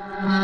Uh-huh.